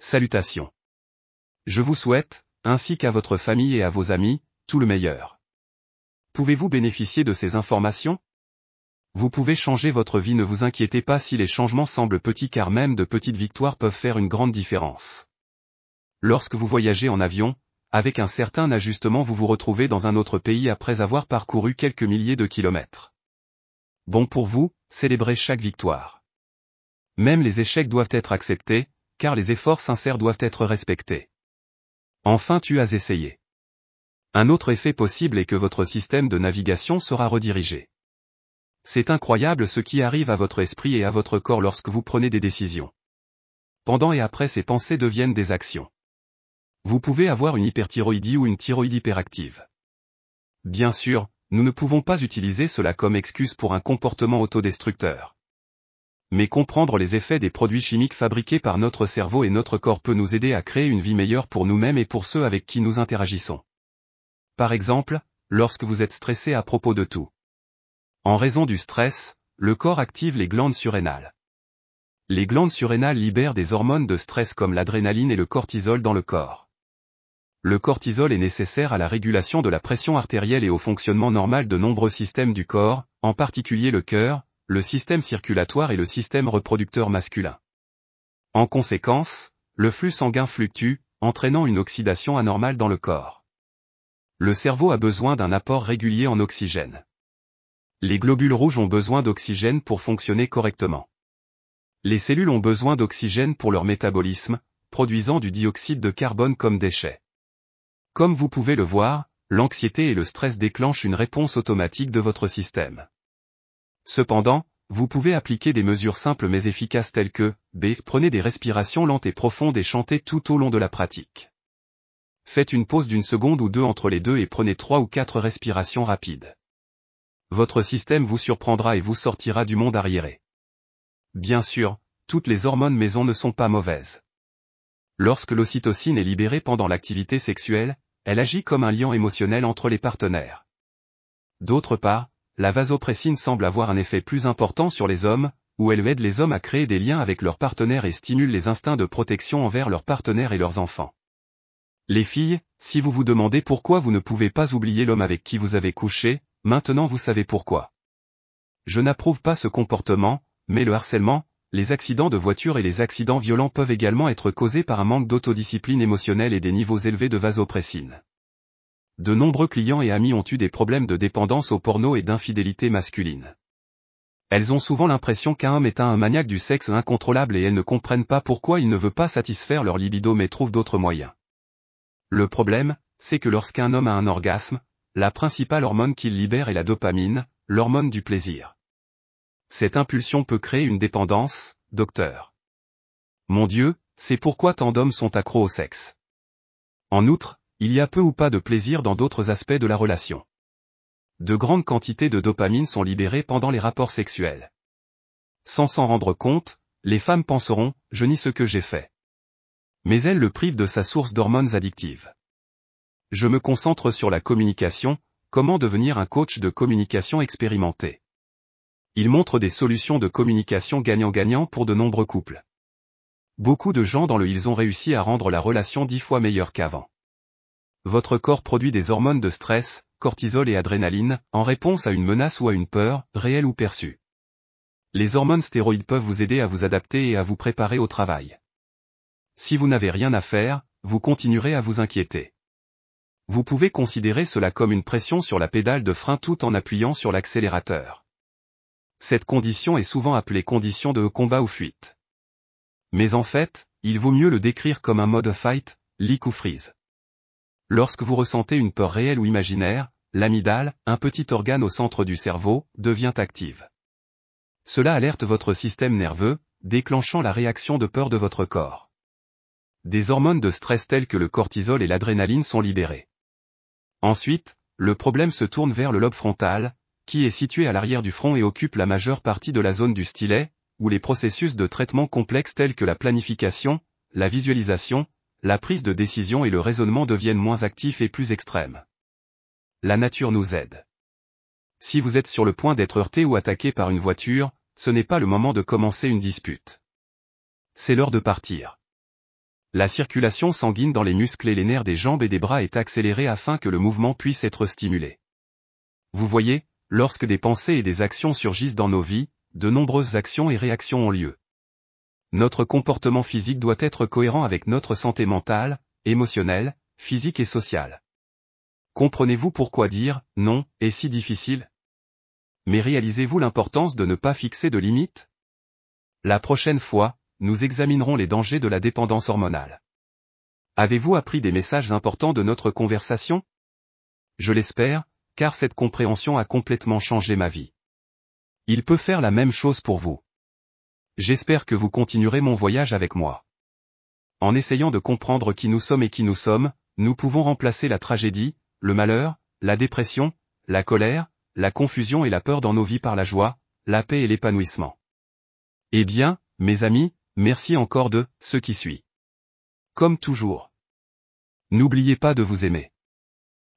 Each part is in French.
salutations. Je vous souhaite, ainsi qu'à votre famille et à vos amis, tout le meilleur. Pouvez-vous bénéficier de ces informations? Vous pouvez changer votre vie ne vous inquiétez pas si les changements semblent petits car même de petites victoires peuvent faire une grande différence. Lorsque vous voyagez en avion, avec un certain ajustement vous vous retrouvez dans un autre pays après avoir parcouru quelques milliers de kilomètres. Bon pour vous, célébrez chaque victoire. Même les échecs doivent être acceptés, car les efforts sincères doivent être respectés. Enfin tu as essayé. Un autre effet possible est que votre système de navigation sera redirigé. C'est incroyable ce qui arrive à votre esprit et à votre corps lorsque vous prenez des décisions. Pendant et après ces pensées deviennent des actions. Vous pouvez avoir une hyperthyroïdie ou une thyroïde hyperactive. Bien sûr, nous ne pouvons pas utiliser cela comme excuse pour un comportement autodestructeur. Mais comprendre les effets des produits chimiques fabriqués par notre cerveau et notre corps peut nous aider à créer une vie meilleure pour nous-mêmes et pour ceux avec qui nous interagissons. Par exemple, lorsque vous êtes stressé à propos de tout. En raison du stress, le corps active les glandes surrénales. Les glandes surrénales libèrent des hormones de stress comme l'adrénaline et le cortisol dans le corps. Le cortisol est nécessaire à la régulation de la pression artérielle et au fonctionnement normal de nombreux systèmes du corps, en particulier le cœur, le système circulatoire et le système reproducteur masculin. En conséquence, le flux sanguin fluctue, entraînant une oxydation anormale dans le corps. Le cerveau a besoin d'un apport régulier en oxygène. Les globules rouges ont besoin d'oxygène pour fonctionner correctement. Les cellules ont besoin d'oxygène pour leur métabolisme, produisant du dioxyde de carbone comme déchet. Comme vous pouvez le voir, l'anxiété et le stress déclenchent une réponse automatique de votre système. Cependant, vous pouvez appliquer des mesures simples mais efficaces telles que, B. Prenez des respirations lentes et profondes et chantez tout au long de la pratique. Faites une pause d'une seconde ou deux entre les deux et prenez trois ou quatre respirations rapides. Votre système vous surprendra et vous sortira du monde arriéré. Bien sûr, toutes les hormones maison ne sont pas mauvaises. Lorsque l'ocytocine est libérée pendant l'activité sexuelle, elle agit comme un lien émotionnel entre les partenaires. D'autre part, la vasopressine semble avoir un effet plus important sur les hommes, où elle aide les hommes à créer des liens avec leurs partenaires et stimule les instincts de protection envers leurs partenaires et leurs enfants. Les filles, si vous vous demandez pourquoi vous ne pouvez pas oublier l'homme avec qui vous avez couché, maintenant vous savez pourquoi. Je n'approuve pas ce comportement, mais le harcèlement, les accidents de voiture et les accidents violents peuvent également être causés par un manque d'autodiscipline émotionnelle et des niveaux élevés de vasopressine. De nombreux clients et amis ont eu des problèmes de dépendance au porno et d'infidélité masculine. Elles ont souvent l'impression qu'un homme est un maniaque du sexe incontrôlable et elles ne comprennent pas pourquoi il ne veut pas satisfaire leur libido mais trouve d'autres moyens. Le problème, c'est que lorsqu'un homme a un orgasme, la principale hormone qu'il libère est la dopamine, l'hormone du plaisir. Cette impulsion peut créer une dépendance, docteur. Mon Dieu, c'est pourquoi tant d'hommes sont accros au sexe. En outre, il y a peu ou pas de plaisir dans d'autres aspects de la relation. De grandes quantités de dopamine sont libérées pendant les rapports sexuels. Sans s'en rendre compte, les femmes penseront, je nie ce que j'ai fait. Mais elles le privent de sa source d'hormones addictives. Je me concentre sur la communication, comment devenir un coach de communication expérimenté. Il montre des solutions de communication gagnant-gagnant pour de nombreux couples. Beaucoup de gens dans le ils ont réussi à rendre la relation dix fois meilleure qu'avant. Votre corps produit des hormones de stress, cortisol et adrénaline, en réponse à une menace ou à une peur, réelle ou perçue. Les hormones stéroïdes peuvent vous aider à vous adapter et à vous préparer au travail. Si vous n'avez rien à faire, vous continuerez à vous inquiéter. Vous pouvez considérer cela comme une pression sur la pédale de frein tout en appuyant sur l'accélérateur. Cette condition est souvent appelée condition de combat ou fuite. Mais en fait, il vaut mieux le décrire comme un mode fight, leak ou freeze. Lorsque vous ressentez une peur réelle ou imaginaire, l'amygdale, un petit organe au centre du cerveau, devient active. Cela alerte votre système nerveux, déclenchant la réaction de peur de votre corps. Des hormones de stress telles que le cortisol et l'adrénaline sont libérées. Ensuite, le problème se tourne vers le lobe frontal, qui est situé à l'arrière du front et occupe la majeure partie de la zone du stylet, où les processus de traitement complexes tels que la planification, la visualisation, la prise de décision et le raisonnement deviennent moins actifs et plus extrêmes. La nature nous aide. Si vous êtes sur le point d'être heurté ou attaqué par une voiture, ce n'est pas le moment de commencer une dispute. C'est l'heure de partir. La circulation sanguine dans les muscles et les nerfs des jambes et des bras est accélérée afin que le mouvement puisse être stimulé. Vous voyez, lorsque des pensées et des actions surgissent dans nos vies, de nombreuses actions et réactions ont lieu. Notre comportement physique doit être cohérent avec notre santé mentale, émotionnelle, physique et sociale. Comprenez-vous pourquoi dire non est si difficile? Mais réalisez-vous l'importance de ne pas fixer de limites? La prochaine fois, nous examinerons les dangers de la dépendance hormonale. Avez-vous appris des messages importants de notre conversation? Je l'espère, car cette compréhension a complètement changé ma vie. Il peut faire la même chose pour vous. J'espère que vous continuerez mon voyage avec moi. En essayant de comprendre qui nous sommes et qui nous sommes, nous pouvons remplacer la tragédie, le malheur, la dépression, la colère, la confusion et la peur dans nos vies par la joie, la paix et l'épanouissement. Eh bien, mes amis, merci encore de ce qui suit. Comme toujours. N'oubliez pas de vous aimer.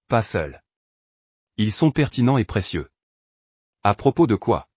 Pas seul. Ils sont pertinents et précieux. À propos de quoi?